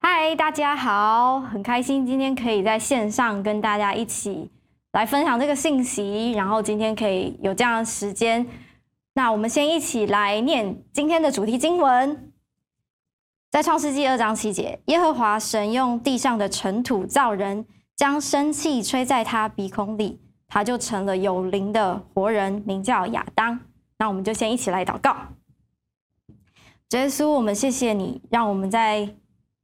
嗨，大家好，很开心今天可以在线上跟大家一起来分享这个信息，然后今天可以有这样的时间，那我们先一起来念今天的主题经文，在创世纪二章七节，耶和华神用地上的尘土造人，将生气吹在他鼻孔里，他就成了有灵的活人，名叫亚当。那我们就先一起来祷告，耶稣，我们谢谢你，让我们在。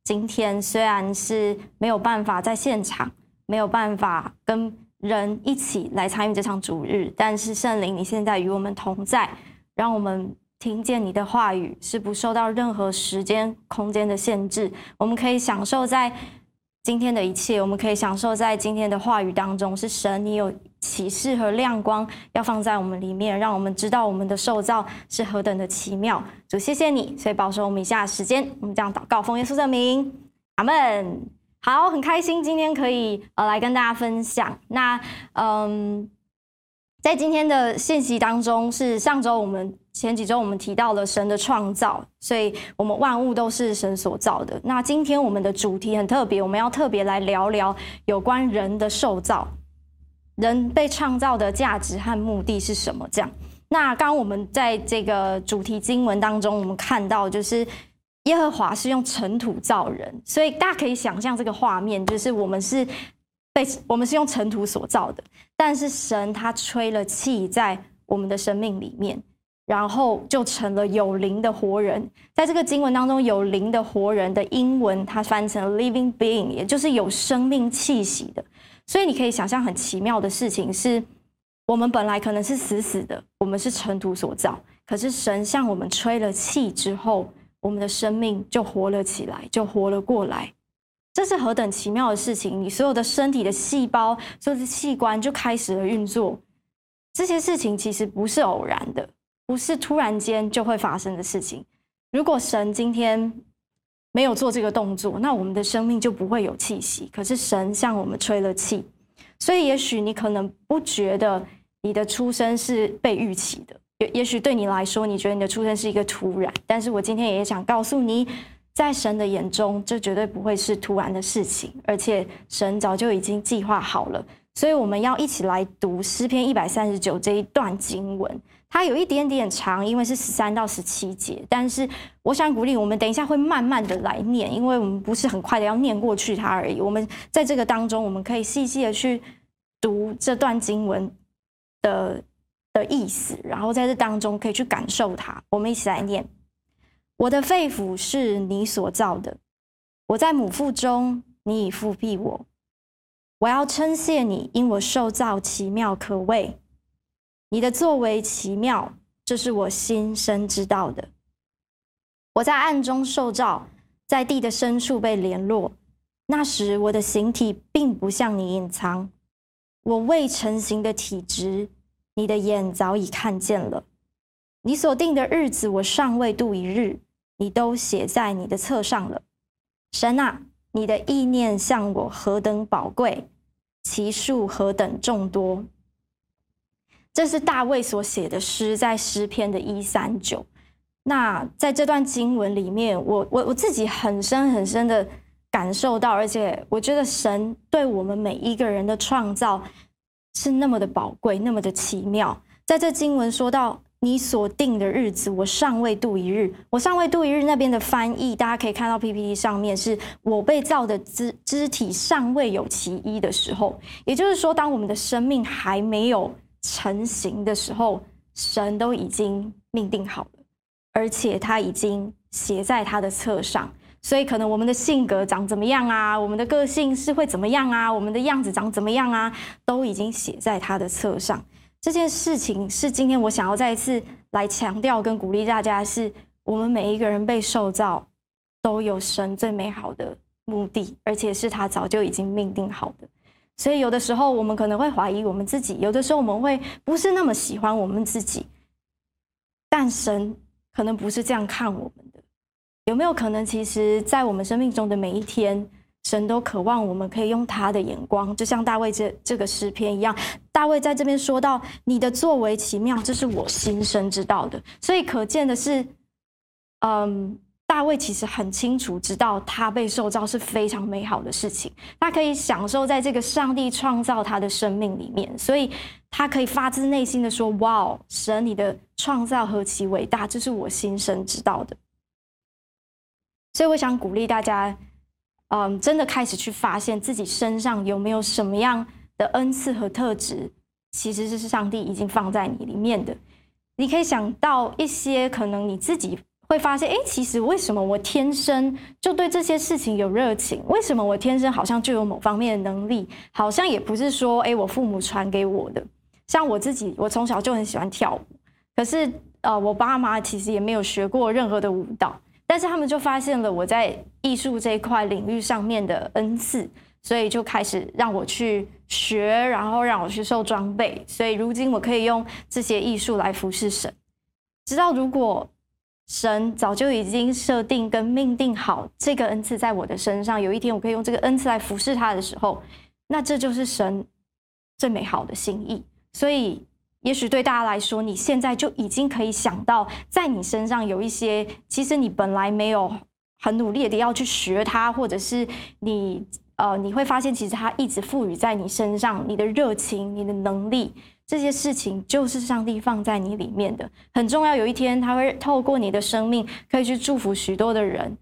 今天虽然是没有办法在现场，没有办法跟人一起来参与这场主日，但是圣灵，你现在与我们同在，让我们听见你的话语是不受到任何时间、空间的限制，我们可以享受在今天的一切，我们可以享受在今天的话语当中，是神你有启示和亮光要放在我们里面，让我们知道我们的受造是何等的奇妙。主，谢谢你，所以保守我们以下时间，我们这样祷告，奉耶稣的名，阿门。好，很开心今天可以呃来跟大家分享。那嗯，在今天的信息当中，是上周我们前几周我们提到了神的创造，所以我们万物都是神所造的。那今天我们的主题很特别，我们要特别来聊聊有关人的受造。人被创造的价值和目的是什么？这样，那刚刚我们在这个主题经文当中，我们看到就是耶和华是用尘土造人，所以大家可以想象这个画面，就是我们是被我们是用尘土所造的，但是神他吹了气在我们的生命里面，然后就成了有灵的活人。在这个经文当中，有灵的活人的英文它翻成 living being，也就是有生命气息的。所以你可以想象很奇妙的事情是，我们本来可能是死死的，我们是尘土所造，可是神向我们吹了气之后，我们的生命就活了起来，就活了过来。这是何等奇妙的事情！你所有的身体的细胞、所有的器官就开始了运作。这些事情其实不是偶然的，不是突然间就会发生的事情。如果神今天，没有做这个动作，那我们的生命就不会有气息。可是神向我们吹了气，所以也许你可能不觉得你的出生是被预期的，也也许对你来说，你觉得你的出生是一个突然。但是我今天也想告诉你，在神的眼中，这绝对不会是突然的事情，而且神早就已经计划好了。所以我们要一起来读诗篇一百三十九这一段经文。它有一点点长，因为是十三到十七节。但是我想鼓励我们，等一下会慢慢的来念，因为我们不是很快的要念过去它而已。我们在这个当中，我们可以细细的去读这段经文的的意思，然后在这当中可以去感受它。我们一起来念：我的肺腑是你所造的，我在母腹中，你已覆庇我。我要称谢你，因我受造奇妙可畏。你的作为奇妙，这是我心深知道的。我在暗中受照，在地的深处被联络。那时我的形体并不向你隐藏，我未成形的体质，你的眼早已看见了。你所定的日子，我尚未度一日，你都写在你的册上了。神啊，你的意念向我何等宝贵，其数何等众多。这是大卫所写的诗，在诗篇的一三九。那在这段经文里面，我我我自己很深很深的感受到，而且我觉得神对我们每一个人的创造是那么的宝贵，那么的奇妙。在这经文说到你所定的日子，我尚未度一日。我尚未度一日那边的翻译，大家可以看到 PPT 上面是我被造的肢肢体尚未有其一的时候，也就是说，当我们的生命还没有。成型的时候，神都已经命定好了，而且他已经写在他的册上。所以，可能我们的性格长怎么样啊，我们的个性是会怎么样啊，我们的样子长怎么样啊，都已经写在他的册上。这件事情是今天我想要再一次来强调跟鼓励大家，是我们每一个人被受造都有神最美好的目的，而且是他早就已经命定好的。所以有的时候我们可能会怀疑我们自己，有的时候我们会不是那么喜欢我们自己，但神可能不是这样看我们的。有没有可能，其实，在我们生命中的每一天，神都渴望我们可以用他的眼光，就像大卫这这个诗篇一样。大卫在这边说到：“你的作为奇妙，这是我心生知道的。”所以可见的是，嗯。大卫其实很清楚知道他被受造是非常美好的事情，他可以享受在这个上帝创造他的生命里面，所以他可以发自内心的说：“哇，神，你的创造何其伟大，这是我心生知道的。”所以我想鼓励大家，嗯，真的开始去发现自己身上有没有什么样的恩赐和特质，其实这是上帝已经放在你里面的。你可以想到一些可能你自己会发现，哎，其实为什么我天生就对这些事情有热情？为什么我天生好像就有某方面的能力？好像也不是说，哎，我父母传给我的。像我自己，我从小就很喜欢跳舞，可是呃，我爸妈其实也没有学过任何的舞蹈，但是他们就发现了我在艺术这一块领域上面的恩赐。所以就开始让我去学，然后让我去受装备。所以如今我可以用这些艺术来服侍神。知道如果神早就已经设定跟命定好这个恩赐在我的身上，有一天我可以用这个恩赐来服侍他的时候，那这就是神最美好的心意。所以也许对大家来说，你现在就已经可以想到，在你身上有一些其实你本来没有很努力的要去学它，或者是你。呃，你会发现，其实它一直赋予在你身上，你的热情、你的能力，这些事情就是上帝放在你里面的，很重要。有一天，他会透过你的生命，可以去祝福许多的人。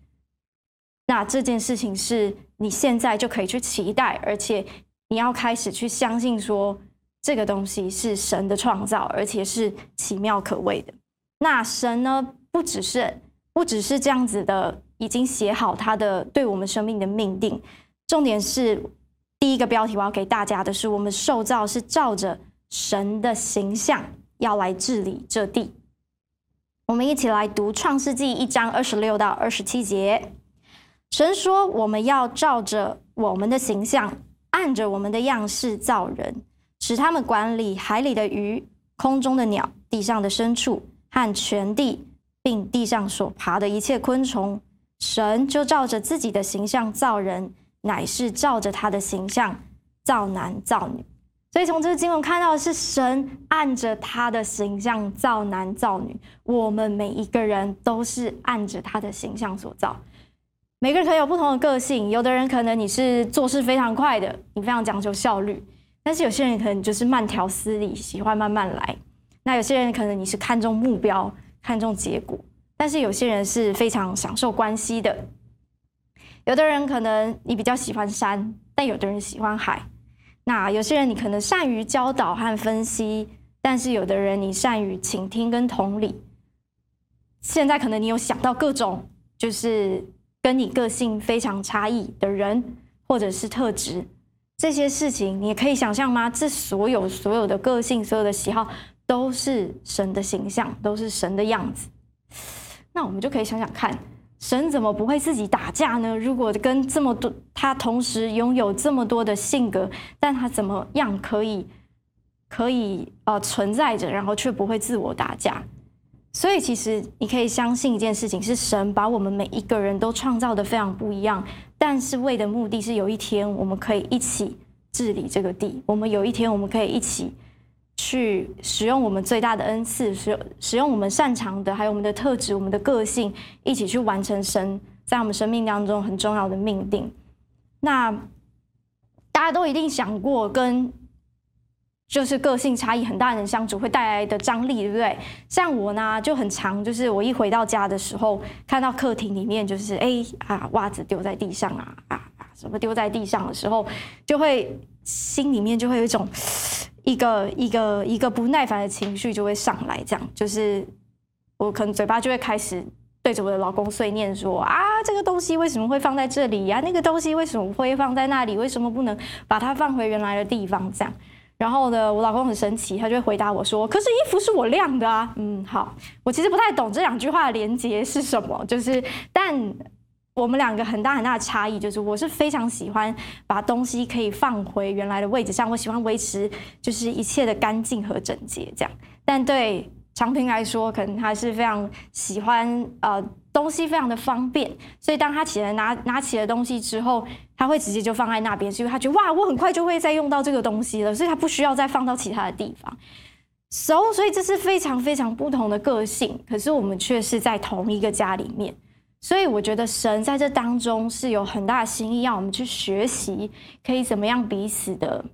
那这件事情是你现在就可以去期待，而且你要开始去相信，说这个东西是神的创造，而且是奇妙可畏的。那神呢，不只是不只是这样子的，已经写好他的对我们生命的命定。重点是第一个标题，我要给大家的是：我们受造是照着神的形象要来治理这地。我们一起来读创世纪一章二十六到二十七节。神说：“我们要照着我们的形象，按着我们的样式造人，使他们管理海里的鱼、空中的鸟、地上的牲畜和全地，并地上所爬的一切昆虫。”神就照着自己的形象造人。乃是照着他的形象造男造女，所以从这个经文看到的是神按着他的形象造男造女。我们每一个人都是按着他的形象所造。每个人可能有不同的个性，有的人可能你是做事非常快的，你非常讲究效率；但是有些人可能就是慢条斯理，喜欢慢慢来。那有些人可能你是看重目标、看重结果，但是有些人是非常享受关系的。有的人可能你比较喜欢山，但有的人喜欢海。那有些人你可能善于教导和分析，但是有的人你善于倾听跟同理。现在可能你有想到各种就是跟你个性非常差异的人或者是特质，这些事情你可以想象吗？这所有所有的个性、所有的喜好都是神的形象，都是神的样子。那我们就可以想想看。神怎么不会自己打架呢？如果跟这么多，他同时拥有这么多的性格，但他怎么样可以可以呃存在着，然后却不会自我打架？所以其实你可以相信一件事情，是神把我们每一个人都创造得非常不一样，但是为的目的是有一天我们可以一起治理这个地，我们有一天我们可以一起。去使用我们最大的恩赐，使使用我们擅长的，还有我们的特质、我们的个性，一起去完成神在我们生命当中很重要的命定。那大家都一定想过，跟就是个性差异很大的人相处会带来的张力，对不对？像我呢，就很常，就是我一回到家的时候，看到客厅里面就是哎啊袜子丢在地上啊啊啊什么丢在地上的时候，就会心里面就会有一种。一个一个一个不耐烦的情绪就会上来，这样就是我可能嘴巴就会开始对着我的老公碎念说啊，这个东西为什么会放在这里呀？那个东西为什么会放在那里？为什么不能把它放回原来的地方？这样，然后呢，我老公很生气，他就会回答我说：“可是衣服是我晾的啊。”嗯，好，我其实不太懂这两句话的连接是什么，就是但。我们两个很大很大的差异就是，我是非常喜欢把东西可以放回原来的位置上，我喜欢维持就是一切的干净和整洁这样。但对常平来说，可能他是非常喜欢呃东西非常的方便，所以当他起来拿拿起了东西之后，他会直接就放在那边，是因为他觉得哇，我很快就会再用到这个东西了，所以他不需要再放到其他的地方。So，所以这是非常非常不同的个性，可是我们却是在同一个家里面。所以我觉得神在这当中是有很大的心意，要我们去学习，可以怎么样彼此的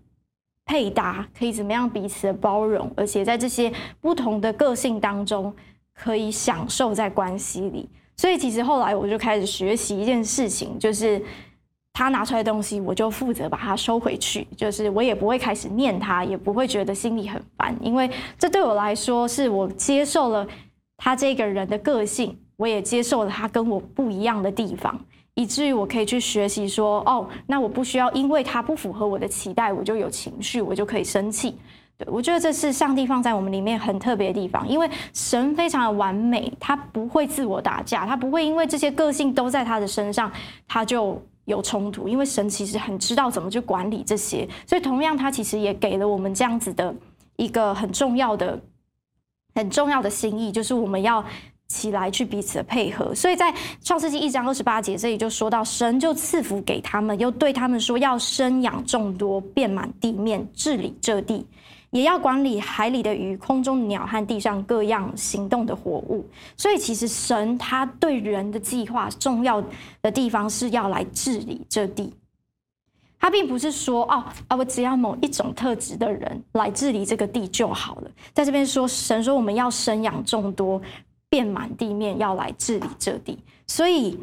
配搭，可以怎么样彼此的包容，而且在这些不同的个性当中，可以享受在关系里。所以其实后来我就开始学习一件事情，就是。他拿出来的东西，我就负责把它收回去。就是我也不会开始念他，也不会觉得心里很烦，因为这对我来说是我接受了他这个人的个性，我也接受了他跟我不一样的地方，以至于我可以去学习说，哦，那我不需要因为他不符合我的期待，我就有情绪，我就可以生气。对，我觉得这是上帝放在我们里面很特别的地方，因为神非常的完美，他不会自我打架，他不会因为这些个性都在他的身上，他就。有冲突，因为神其实很知道怎么去管理这些，所以同样他其实也给了我们这样子的一个很重要的、很重要的心意，就是我们要起来去彼此的配合。所以在创世纪一章二十八节这里就说到，神就赐福给他们，又对他们说要生养众多，遍满地面，治理这地。也要管理海里的鱼、空中鸟和地上各样行动的活物。所以，其实神他对人的计划重要的地方是要来治理这地。他并不是说哦啊，我只要某一种特质的人来治理这个地就好了。在这边说，神说我们要生养众多，遍满地面，要来治理这地。所以，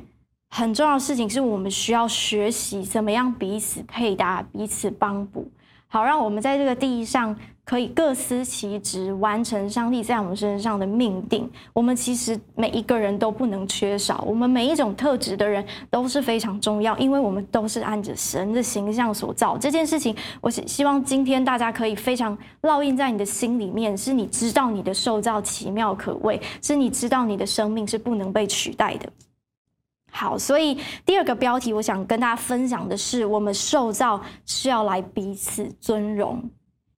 很重要的事情是我们需要学习怎么样彼此配搭、彼此帮补。好，让我们在这个地上可以各司其职，完成上帝在我们身上的命定。我们其实每一个人都不能缺少，我们每一种特质的人都是非常重要，因为我们都是按着神的形象所造。这件事情，我希希望今天大家可以非常烙印在你的心里面，是你知道你的受造奇妙可畏，是你知道你的生命是不能被取代的。好，所以第二个标题，我想跟大家分享的是，我们受造是要来彼此尊荣。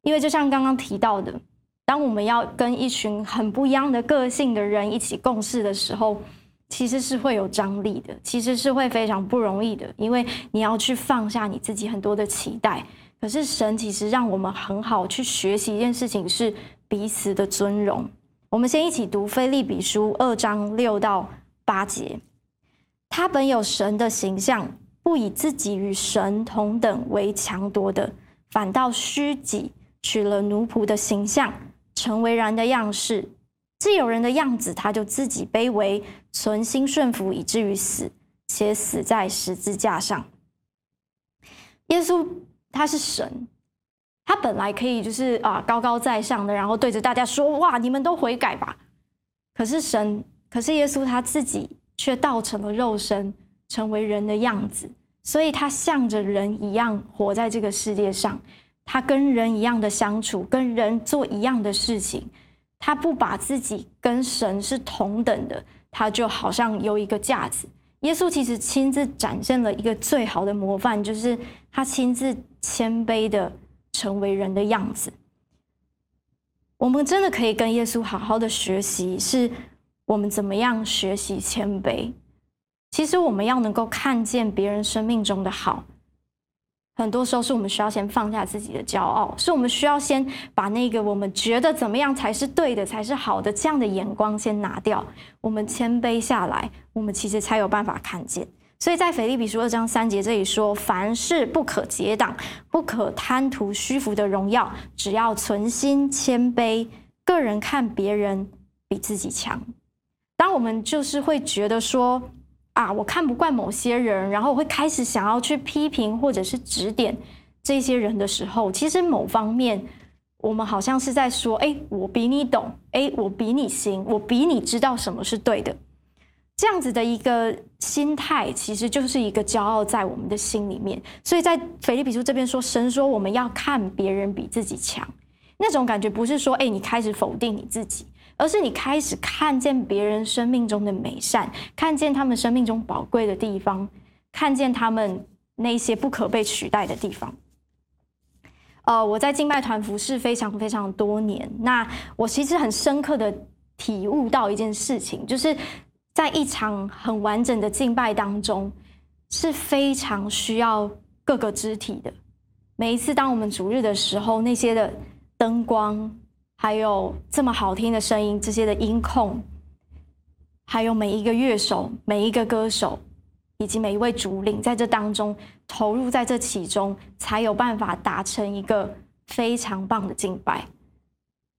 因为就像刚刚提到的，当我们要跟一群很不一样的个性的人一起共事的时候，其实是会有张力的，其实是会非常不容易的，因为你要去放下你自己很多的期待。可是神其实让我们很好去学习一件事情，是彼此的尊荣。我们先一起读腓立比书二章六到八节。他本有神的形象，不以自己与神同等为强夺的，反倒虚己，取了奴仆的形象，成为人的样式。既有人的样子，他就自己卑微，存心顺服，以至于死，且死在十字架上。耶稣他是神，他本来可以就是啊高高在上的，然后对着大家说：“哇，你们都悔改吧。”可是神，可是耶稣他自己。却道成了肉身，成为人的样子，所以他像着人一样活在这个世界上。他跟人一样的相处，跟人做一样的事情。他不把自己跟神是同等的，他就好像有一个架子。耶稣其实亲自展现了一个最好的模范，就是他亲自谦卑的成为人的样子。我们真的可以跟耶稣好好的学习，是。我们怎么样学习谦卑？其实我们要能够看见别人生命中的好，很多时候是我们需要先放下自己的骄傲，是我们需要先把那个我们觉得怎么样才是对的、才是好的这样的眼光先拿掉。我们谦卑下来，我们其实才有办法看见。所以在腓立比书二章三节这里说：“凡事不可结党，不可贪图虚浮的荣耀，只要存心谦卑，个人看别人比自己强。”当我们就是会觉得说啊，我看不惯某些人，然后我会开始想要去批评或者是指点这些人的时候，其实某方面我们好像是在说，哎，我比你懂，哎，我比你行，我比你知道什么是对的。这样子的一个心态，其实就是一个骄傲在我们的心里面。所以在腓立比书这边说，神说我们要看别人比自己强，那种感觉不是说，哎，你开始否定你自己。而是你开始看见别人生命中的美善，看见他们生命中宝贵的地方，看见他们那些不可被取代的地方。呃，我在敬拜团服侍非常非常多年，那我其实很深刻的体悟到一件事情，就是在一场很完整的敬拜当中，是非常需要各个肢体的。每一次当我们主日的时候，那些的灯光。还有这么好听的声音，这些的音控，还有每一个乐手、每一个歌手，以及每一位主领，在这当中投入在这其中，才有办法达成一个非常棒的敬拜。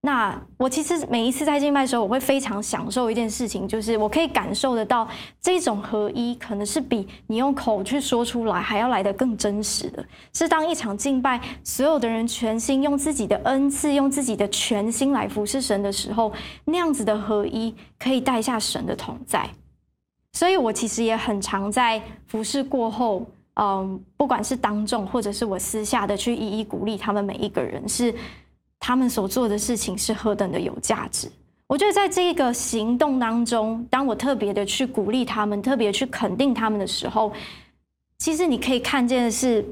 那我其实每一次在敬拜的时候，我会非常享受一件事情，就是我可以感受得到这种合一，可能是比你用口去说出来还要来得更真实的。是当一场敬拜，所有的人全心用自己的恩赐，用自己的全心来服侍神的时候，那样子的合一可以带下神的同在。所以我其实也很常在服侍过后，嗯，不管是当众或者是我私下的去一一鼓励他们每一个人是。他们所做的事情是何等的有价值！我觉得在这个行动当中，当我特别的去鼓励他们，特别去肯定他们的时候，其实你可以看见的是，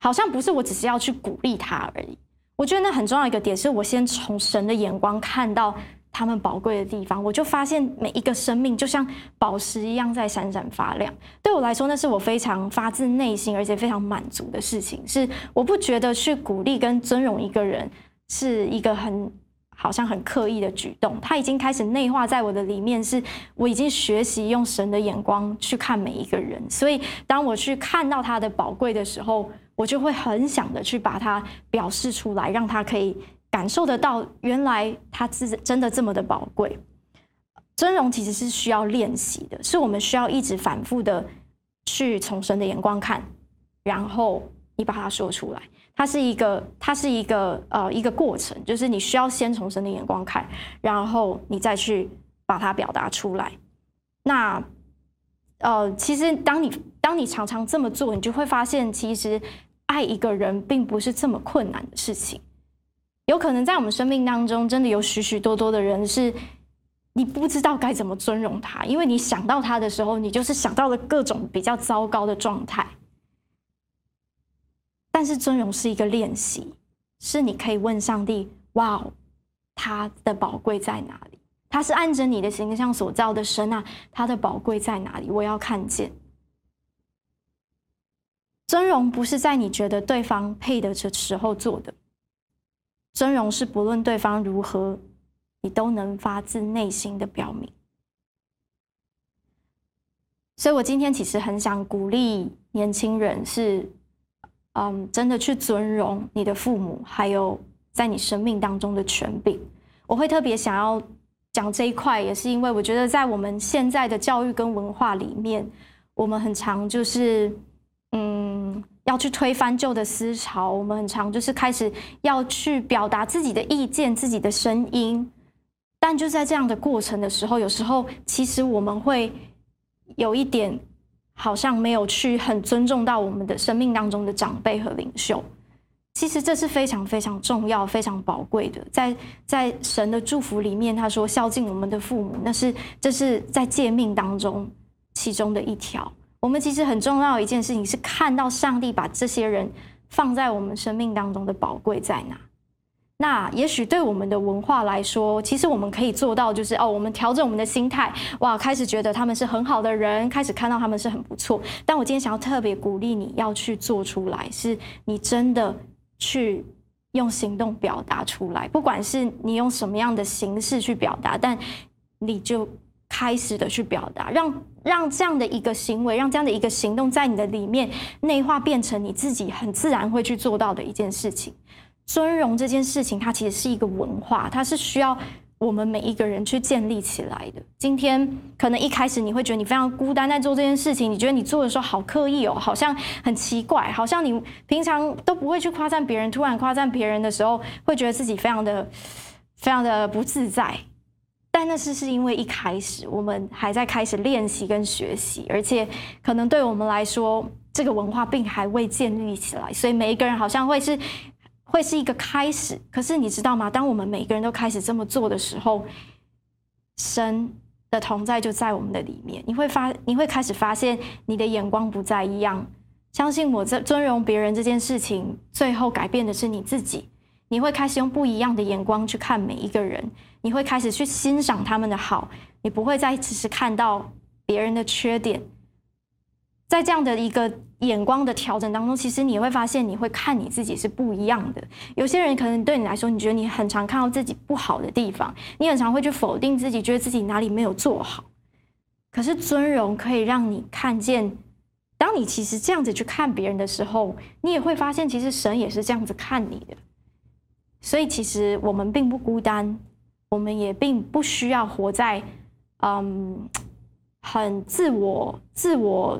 好像不是我只是要去鼓励他而已。我觉得那很重要一个点是，我先从神的眼光看到。他们宝贵的地方，我就发现每一个生命就像宝石一样在闪闪发亮。对我来说，那是我非常发自内心而且非常满足的事情。是我不觉得去鼓励跟尊荣一个人是一个很好像很刻意的举动，他已经开始内化在我的里面，是我已经学习用神的眼光去看每一个人。所以，当我去看到他的宝贵的时候，我就会很想的去把它表示出来，让他可以。感受得到，原来他是真的这么的宝贵。尊荣其实是需要练习的，是我们需要一直反复的去从神的眼光看，然后你把它说出来。它是一个，它是一个呃一个过程，就是你需要先从神的眼光看，然后你再去把它表达出来。那呃，其实当你当你常常这么做，你就会发现，其实爱一个人并不是这么困难的事情。有可能在我们生命当中，真的有许许多多的人是，你不知道该怎么尊荣他，因为你想到他的时候，你就是想到了各种比较糟糕的状态。但是尊荣是一个练习，是你可以问上帝：哇，他的宝贵在哪里？他是按着你的形象所造的神啊，他的宝贵在哪里？我要看见。尊荣不是在你觉得对方配得着时候做的。尊荣是不论对方如何，你都能发自内心的表明。所以我今天其实很想鼓励年轻人是，嗯，真的去尊荣你的父母，还有在你生命当中的权柄。我会特别想要讲这一块，也是因为我觉得在我们现在的教育跟文化里面，我们很常就是，嗯。要去推翻旧的思潮，我们很常就是开始要去表达自己的意见、自己的声音，但就在这样的过程的时候，有时候其实我们会有一点好像没有去很尊重到我们的生命当中的长辈和领袖。其实这是非常非常重要、非常宝贵的，在在神的祝福里面，他说孝敬我们的父母，那是这是在诫命当中其中的一条。我们其实很重要的一件事情是看到上帝把这些人放在我们生命当中的宝贵在哪。那也许对我们的文化来说，其实我们可以做到，就是哦，我们调整我们的心态，哇，开始觉得他们是很好的人，开始看到他们是很不错。但我今天想要特别鼓励你要去做出来，是你真的去用行动表达出来，不管是你用什么样的形式去表达，但你就。开始的去表达，让让这样的一个行为，让这样的一个行动，在你的里面内化，变成你自己很自然会去做到的一件事情。尊荣这件事情，它其实是一个文化，它是需要我们每一个人去建立起来的。今天可能一开始你会觉得你非常孤单在做这件事情，你觉得你做的时候好刻意哦，好像很奇怪，好像你平常都不会去夸赞别人，突然夸赞别人的时候，会觉得自己非常的非常的不自在。但那是是因为一开始我们还在开始练习跟学习，而且可能对我们来说，这个文化并还未建立起来，所以每一个人好像会是会是一个开始。可是你知道吗？当我们每个人都开始这么做的时候，神的同在就在我们的里面。你会发，你会开始发现你的眼光不再一样。相信我，在尊荣别人这件事情，最后改变的是你自己。你会开始用不一样的眼光去看每一个人，你会开始去欣赏他们的好，你不会再只是看到别人的缺点。在这样的一个眼光的调整当中，其实你会发现，你会看你自己是不一样的。有些人可能对你来说，你觉得你很常看到自己不好的地方，你很常会去否定自己，觉得自己哪里没有做好。可是尊荣可以让你看见，当你其实这样子去看别人的时候，你也会发现，其实神也是这样子看你的。所以，其实我们并不孤单，我们也并不需要活在嗯很自我、自我、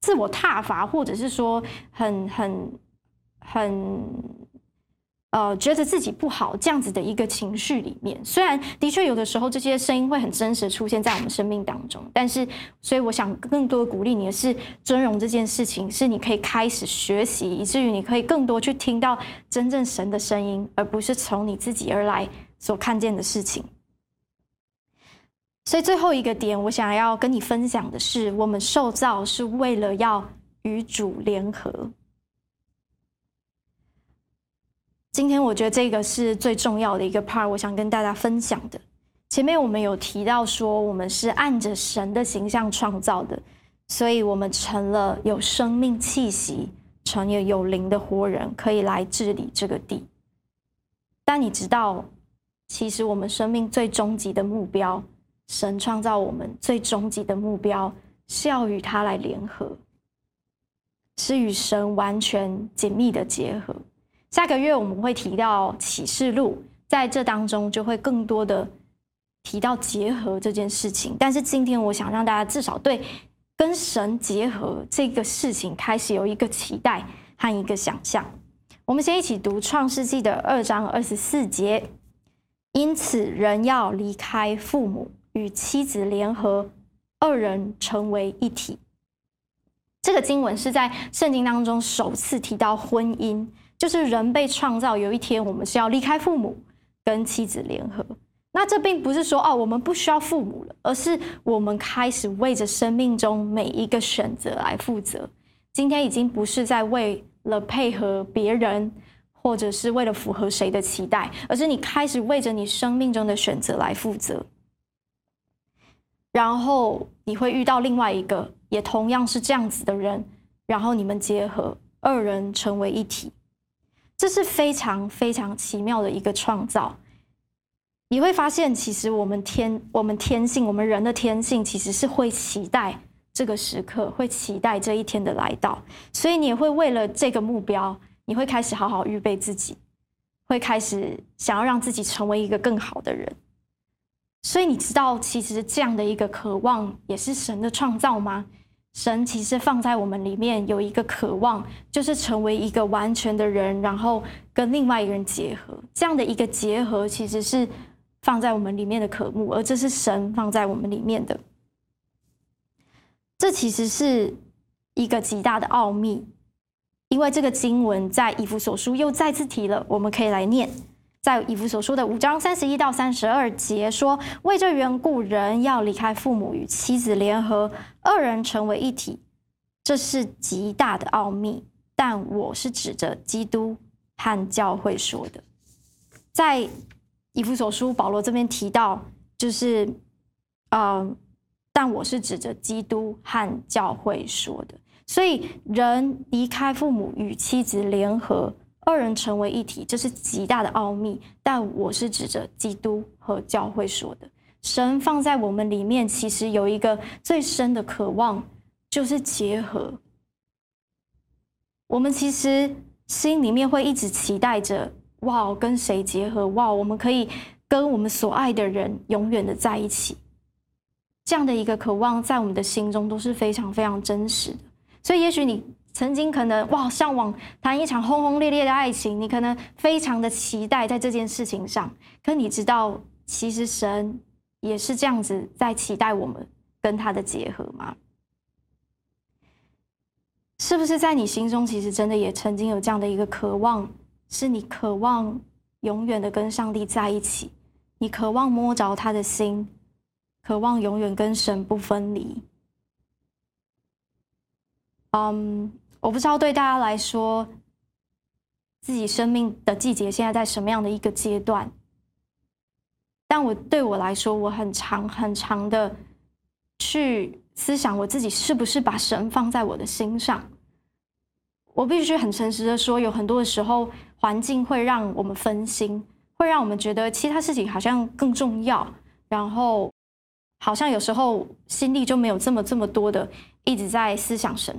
自我挞伐，或者是说很很很。呃，觉得自己不好这样子的一个情绪里面，虽然的确有的时候这些声音会很真实出现在我们生命当中，但是，所以我想更多鼓励你的是尊荣这件事情，是你可以开始学习，以至于你可以更多去听到真正神的声音，而不是从你自己而来所看见的事情。所以最后一个点，我想要跟你分享的是，我们受造是为了要与主联合。今天我觉得这个是最重要的一个 part，我想跟大家分享的。前面我们有提到说，我们是按着神的形象创造的，所以我们成了有生命气息、成了有灵的活人，可以来治理这个地。但你知道，其实我们生命最终极的目标，神创造我们最终极的目标，是要与他来联合，是与神完全紧密的结合。下个月我们会提到启示录，在这当中就会更多的提到结合这件事情。但是今天我想让大家至少对跟神结合这个事情开始有一个期待和一个想象。我们先一起读创世纪的二章二十四节。因此，人要离开父母，与妻子联合，二人成为一体。这个经文是在圣经当中首次提到婚姻。就是人被创造，有一天我们是要离开父母，跟妻子联合。那这并不是说哦，我们不需要父母了，而是我们开始为着生命中每一个选择来负责。今天已经不是在为了配合别人，或者是为了符合谁的期待，而是你开始为着你生命中的选择来负责。然后你会遇到另外一个也同样是这样子的人，然后你们结合，二人成为一体。这是非常非常奇妙的一个创造。你会发现，其实我们天、我们天性、我们人的天性，其实是会期待这个时刻，会期待这一天的来到。所以你也会为了这个目标，你会开始好好预备自己，会开始想要让自己成为一个更好的人。所以你知道，其实这样的一个渴望，也是神的创造吗？神其实放在我们里面有一个渴望，就是成为一个完全的人，然后跟另外一个人结合。这样的一个结合，其实是放在我们里面的渴慕，而这是神放在我们里面的。这其实是一个极大的奥秘，因为这个经文在以弗所书又再次提了，我们可以来念。在以弗所书的五章三十一到三十二节说：“为这缘故，人要离开父母，与妻子联合，二人成为一体。这是极大的奥秘。但我是指着基督和教会说的。在以弗所书，保罗这边提到，就是，嗯、但我是指着基督和教会说的。所以，人离开父母，与妻子联合。”二人成为一体，这是极大的奥秘。但我是指着基督和教会说的。神放在我们里面，其实有一个最深的渴望，就是结合。我们其实心里面会一直期待着：哇，跟谁结合？哇，我们可以跟我们所爱的人永远的在一起。这样的一个渴望，在我们的心中都是非常非常真实的。所以，也许你。曾经可能哇，向往谈一场轰轰烈烈的爱情，你可能非常的期待在这件事情上。可你知道，其实神也是这样子在期待我们跟他的结合吗？是不是在你心中，其实真的也曾经有这样的一个渴望，是你渴望永远的跟上帝在一起，你渴望摸着他的心，渴望永远跟神不分离。嗯、我不知道对大家来说，自己生命的季节现在在什么样的一个阶段，但我对我来说，我很长很长的去思想我自己是不是把神放在我的心上。我必须很诚实的说，有很多的时候，环境会让我们分心，会让我们觉得其他事情好像更重要，然后好像有时候心力就没有这么这么多的一直在思想神，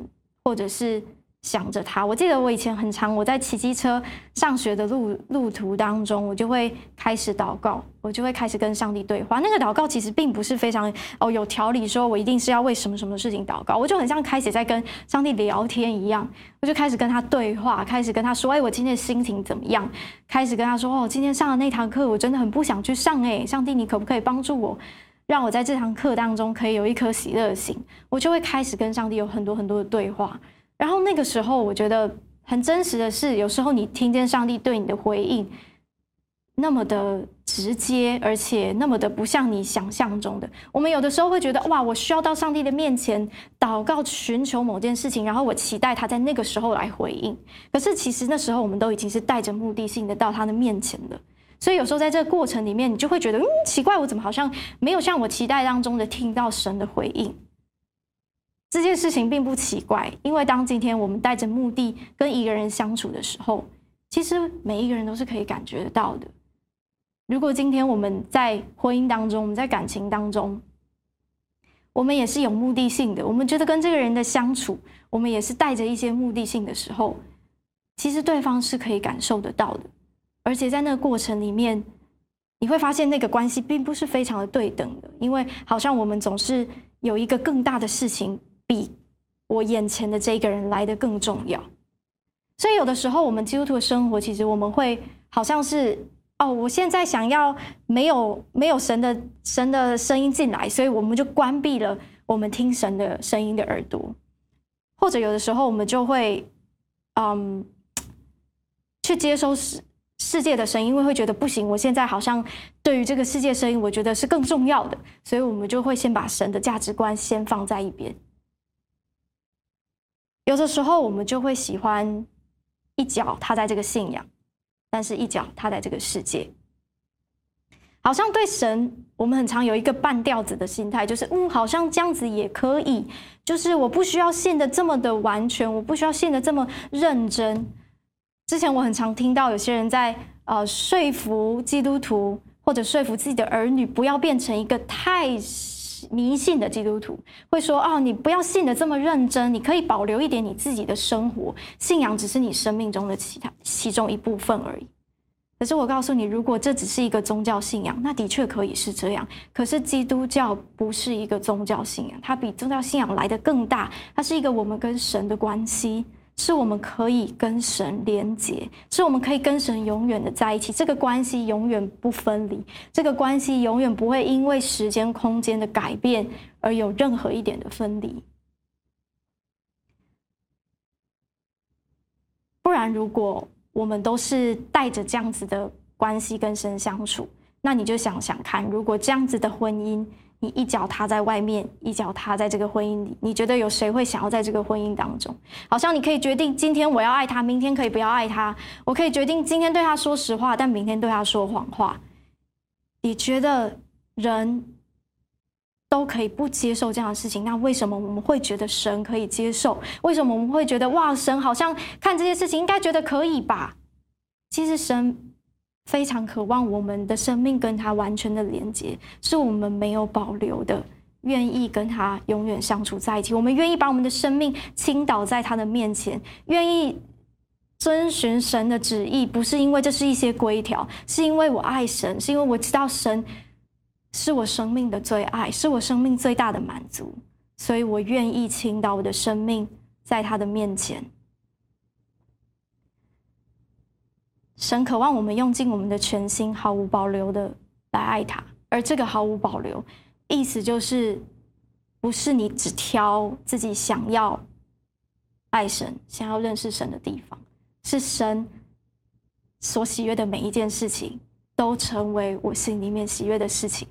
或者是。想着他，我记得我以前很长，我在骑机车上学的路路途当中，我就会开始祷告，我就会开始跟上帝对话。那个祷告其实并不是非常哦有条理，说我一定是要为什么什么事情祷告，我就很像开始在跟上帝聊天一样，我就开始跟他对话，开始跟他说，哎，我今天的心情怎么样？开始跟他说，哦，今天上的那堂课我真的很不想去上，哎，上帝，你可不可以帮助我，让我在这堂课当中可以有一颗喜乐的心？我就会开始跟上帝有很多很多的对话。然后那个时候，我觉得很真实的是，有时候你听见上帝对你的回应，那么的直接，而且那么的不像你想象中的。我们有的时候会觉得，哇，我需要到上帝的面前祷告，寻求某件事情，然后我期待他在那个时候来回应。可是其实那时候我们都已经是带着目的性的到他的面前了。所以有时候在这个过程里面，你就会觉得，嗯，奇怪，我怎么好像没有像我期待当中的听到神的回应。这件事情并不奇怪，因为当今天我们带着目的跟一个人相处的时候，其实每一个人都是可以感觉得到的。如果今天我们在婚姻当中，我们在感情当中，我们也是有目的性的，我们觉得跟这个人的相处，我们也是带着一些目的性的时候，其实对方是可以感受得到的。而且在那个过程里面，你会发现那个关系并不是非常的对等的，因为好像我们总是有一个更大的事情。比我眼前的这个人来的更重要，所以有的时候我们基督徒的生活，其实我们会好像是哦，我现在想要没有没有神的神的声音进来，所以我们就关闭了我们听神的声音的耳朵，或者有的时候我们就会嗯去接收世界的声音，因为会觉得不行，我现在好像对于这个世界声音，我觉得是更重要的，所以我们就会先把神的价值观先放在一边。有的时候，我们就会喜欢一脚踏在这个信仰，但是一脚踏在这个世界。好像对神，我们很常有一个半吊子的心态，就是嗯，好像这样子也可以，就是我不需要信得这么的完全，我不需要信得这么认真。之前我很常听到有些人在呃说服基督徒，或者说服自己的儿女，不要变成一个太。迷信的基督徒会说：“哦，你不要信得这么认真，你可以保留一点你自己的生活，信仰只是你生命中的其他其中一部分而已。”可是我告诉你，如果这只是一个宗教信仰，那的确可以是这样。可是基督教不是一个宗教信仰，它比宗教信仰来得更大，它是一个我们跟神的关系。是我们可以跟神连结，是我们可以跟神永远的在一起。这个关系永远不分离，这个关系永远不会因为时间空间的改变而有任何一点的分离。不然，如果我们都是带着这样子的关系跟神相处，那你就想想看，如果这样子的婚姻，你一脚踏在外面，一脚踏在这个婚姻里，你觉得有谁会想要在这个婚姻当中？好像你可以决定今天我要爱他，明天可以不要爱他。我可以决定今天对他说实话，但明天对他说谎话。你觉得人都可以不接受这样的事情，那为什么我们会觉得神可以接受？为什么我们会觉得哇，神好像看这些事情应该觉得可以吧？其实神。非常渴望我们的生命跟他完全的连接，是我们没有保留的，愿意跟他永远相处在一起。我们愿意把我们的生命倾倒在他的面前，愿意遵循神的旨意，不是因为这是一些规条，是因为我爱神，是因为我知道神是我生命的最爱，是我生命最大的满足，所以我愿意倾倒我的生命在他的面前。神渴望我们用尽我们的全心，毫无保留的来爱他。而这个毫无保留，意思就是，不是你只挑自己想要爱神、想要认识神的地方，是神所喜悦的每一件事情，都成为我心里面喜悦的事情。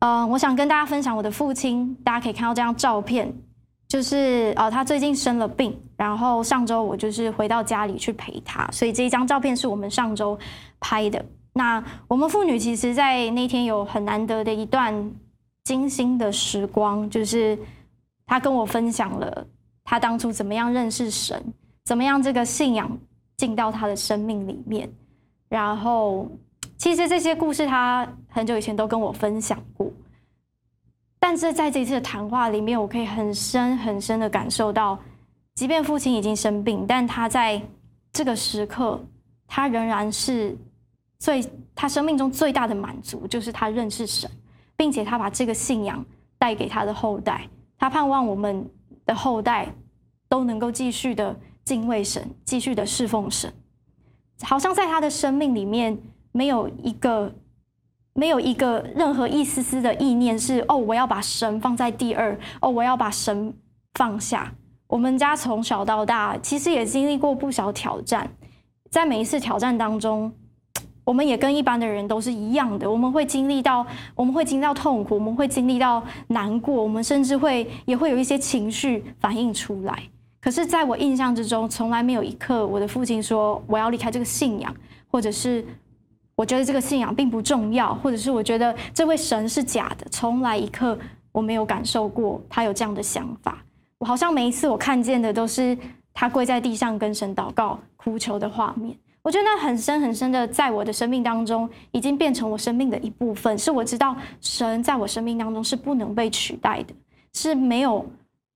嗯，我想跟大家分享我的父亲，大家可以看到这张照片。就是呃，他最近生了病，然后上周我就是回到家里去陪他，所以这一张照片是我们上周拍的。那我们父女其实，在那天有很难得的一段精心的时光，就是他跟我分享了他当初怎么样认识神，怎么样这个信仰进到他的生命里面。然后，其实这些故事他很久以前都跟我分享过。但是在这次的谈话里面，我可以很深很深的感受到，即便父亲已经生病，但他在这个时刻，他仍然是最他生命中最大的满足，就是他认识神，并且他把这个信仰带给他的后代。他盼望我们的后代都能够继续的敬畏神，继续的侍奉神。好像在他的生命里面，没有一个。没有一个任何一丝丝的意念是哦，我要把神放在第二哦，我要把神放下。我们家从小到大，其实也经历过不少挑战，在每一次挑战当中，我们也跟一般的人都是一样的，我们会经历到，我们会经历到痛苦，我们会经历到难过，我们甚至会也会有一些情绪反映出来。可是，在我印象之中，从来没有一刻，我的父亲说我要离开这个信仰，或者是。我觉得这个信仰并不重要，或者是我觉得这位神是假的，从来一刻我没有感受过他有这样的想法。我好像每一次我看见的都是他跪在地上跟神祷告、哭求的画面。我觉得那很深很深的，在我的生命当中已经变成我生命的一部分，是我知道神在我生命当中是不能被取代的，是没有。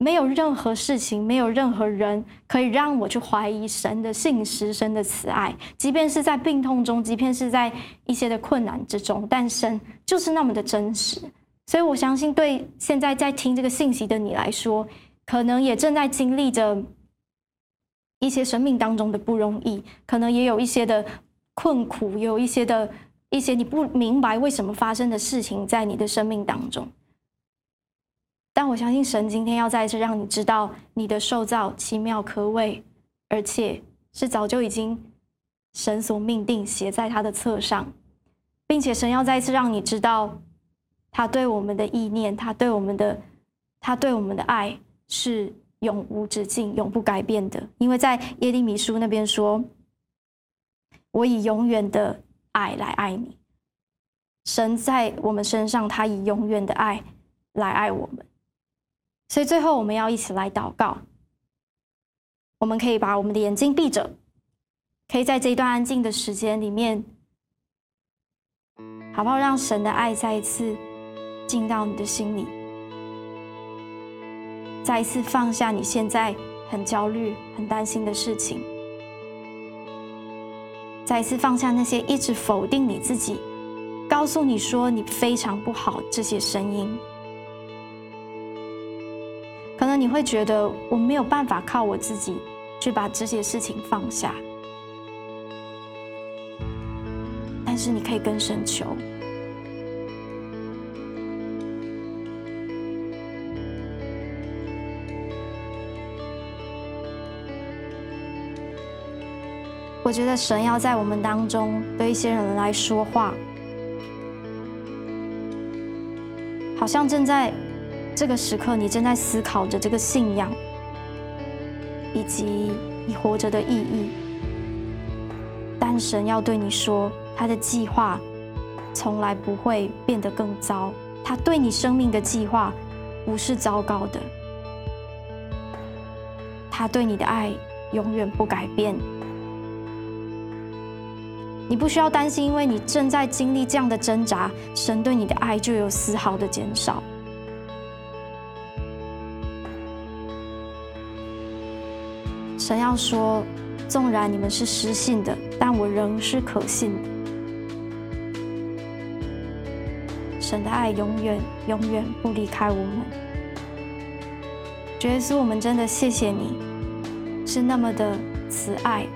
没有任何事情，没有任何人可以让我去怀疑神的信实、神的慈爱。即便是在病痛中，即便是在一些的困难之中，但神就是那么的真实。所以我相信，对现在在听这个信息的你来说，可能也正在经历着一些生命当中的不容易，可能也有一些的困苦，有一些的一些你不明白为什么发生的事情在你的生命当中。但我相信神今天要再一次让你知道，你的受造奇妙可畏，而且是早就已经神所命定写在他的册上，并且神要再一次让你知道，他对我们的意念，他对我们的，他对我们的爱是永无止境、永不改变的。因为在耶利米书那边说：“我以永远的爱来爱你。”神在我们身上，他以永远的爱来爱我们。所以最后，我们要一起来祷告。我们可以把我们的眼睛闭着，可以在这一段安静的时间里面，好不好？让神的爱再一次进到你的心里，再一次放下你现在很焦虑、很担心的事情，再一次放下那些一直否定你自己、告诉你说你非常不好这些声音。可能你会觉得我没有办法靠我自己去把这些事情放下，但是你可以跟神求。我觉得神要在我们当中对一些人来说话，好像正在。这个时刻，你正在思考着这个信仰，以及你活着的意义。但神要对你说，他的计划从来不会变得更糟。他对你生命的计划不是糟糕的，他对你的爱永远不改变。你不需要担心，因为你正在经历这样的挣扎，神对你的爱就有丝毫的减少。说：“纵然你们是失信的，但我仍是可信的。神的爱永远、永远不离开我们。主耶稣，我们真的谢谢你，是那么的慈爱。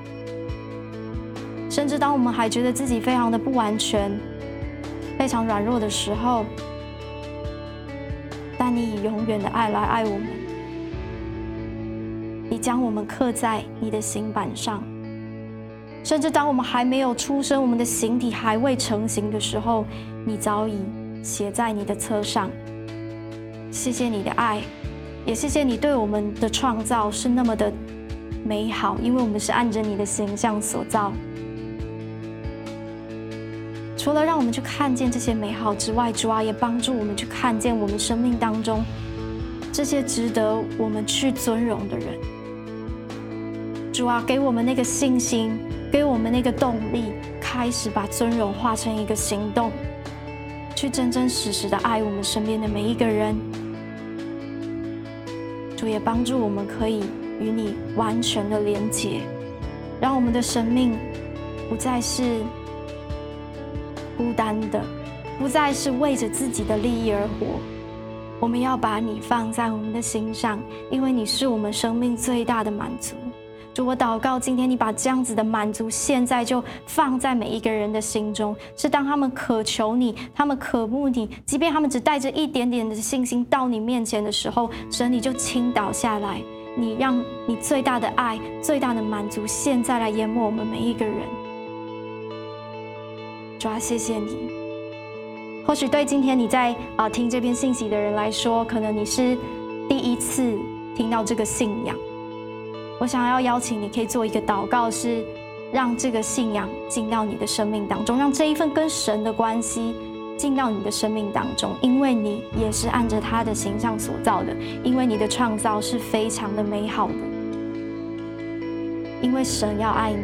甚至当我们还觉得自己非常的不完全、非常软弱的时候，但你以永远的爱来爱我们。”将我们刻在你的心板上，甚至当我们还没有出生，我们的形体还未成型的时候，你早已写在你的册上。谢谢你的爱，也谢谢你对我们的创造是那么的美好，因为我们是按着你的形象所造。除了让我们去看见这些美好之外，主啊，也帮助我们去看见我们生命当中这些值得我们去尊荣的人。主啊，给我们那个信心，给我们那个动力，开始把尊荣化成一个行动。去真真实实的爱我们身边的每一个人。主也帮助我们可以与你完全的连结，让我们的生命不再是孤单的，不再是为着自己的利益而活。我们要把你放在我们的心上，因为你是我们生命最大的满足。主，我祷告，今天你把这样子的满足，现在就放在每一个人的心中。是当他们渴求你，他们渴慕你，即便他们只带着一点点的信心到你面前的时候，神你就倾倒下来，你让你最大的爱、最大的满足，现在来淹没我们每一个人。主啊，谢谢你。或许对今天你在啊听这篇信息的人来说，可能你是第一次听到这个信仰。我想要邀请你，可以做一个祷告，是让这个信仰进到你的生命当中，让这一份跟神的关系进到你的生命当中，因为你也是按着他的形象所造的，因为你的创造是非常的美好的，因为神要爱你，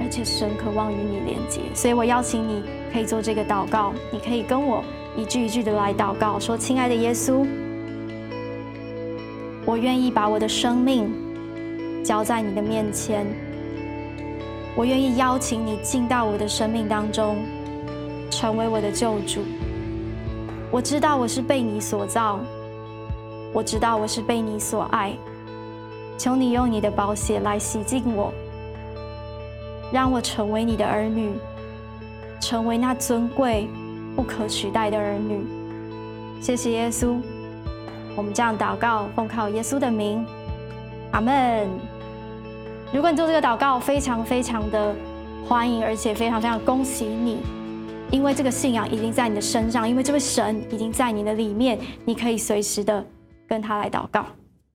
而且神渴望与你连接，所以我邀请你可以做这个祷告，你可以跟我一句一句的来祷告，说：“亲爱的耶稣，我愿意把我的生命。”交在你的面前，我愿意邀请你进到我的生命当中，成为我的救主。我知道我是被你所造，我知道我是被你所爱。求你用你的宝血来洗净我，让我成为你的儿女，成为那尊贵不可取代的儿女。谢谢耶稣，我们这样祷告，奉靠耶稣的名，阿门。如果你做这个祷告，非常非常的欢迎，而且非常非常恭喜你，因为这个信仰已经在你的身上，因为这位神已经在你的里面，你可以随时的跟他来祷告。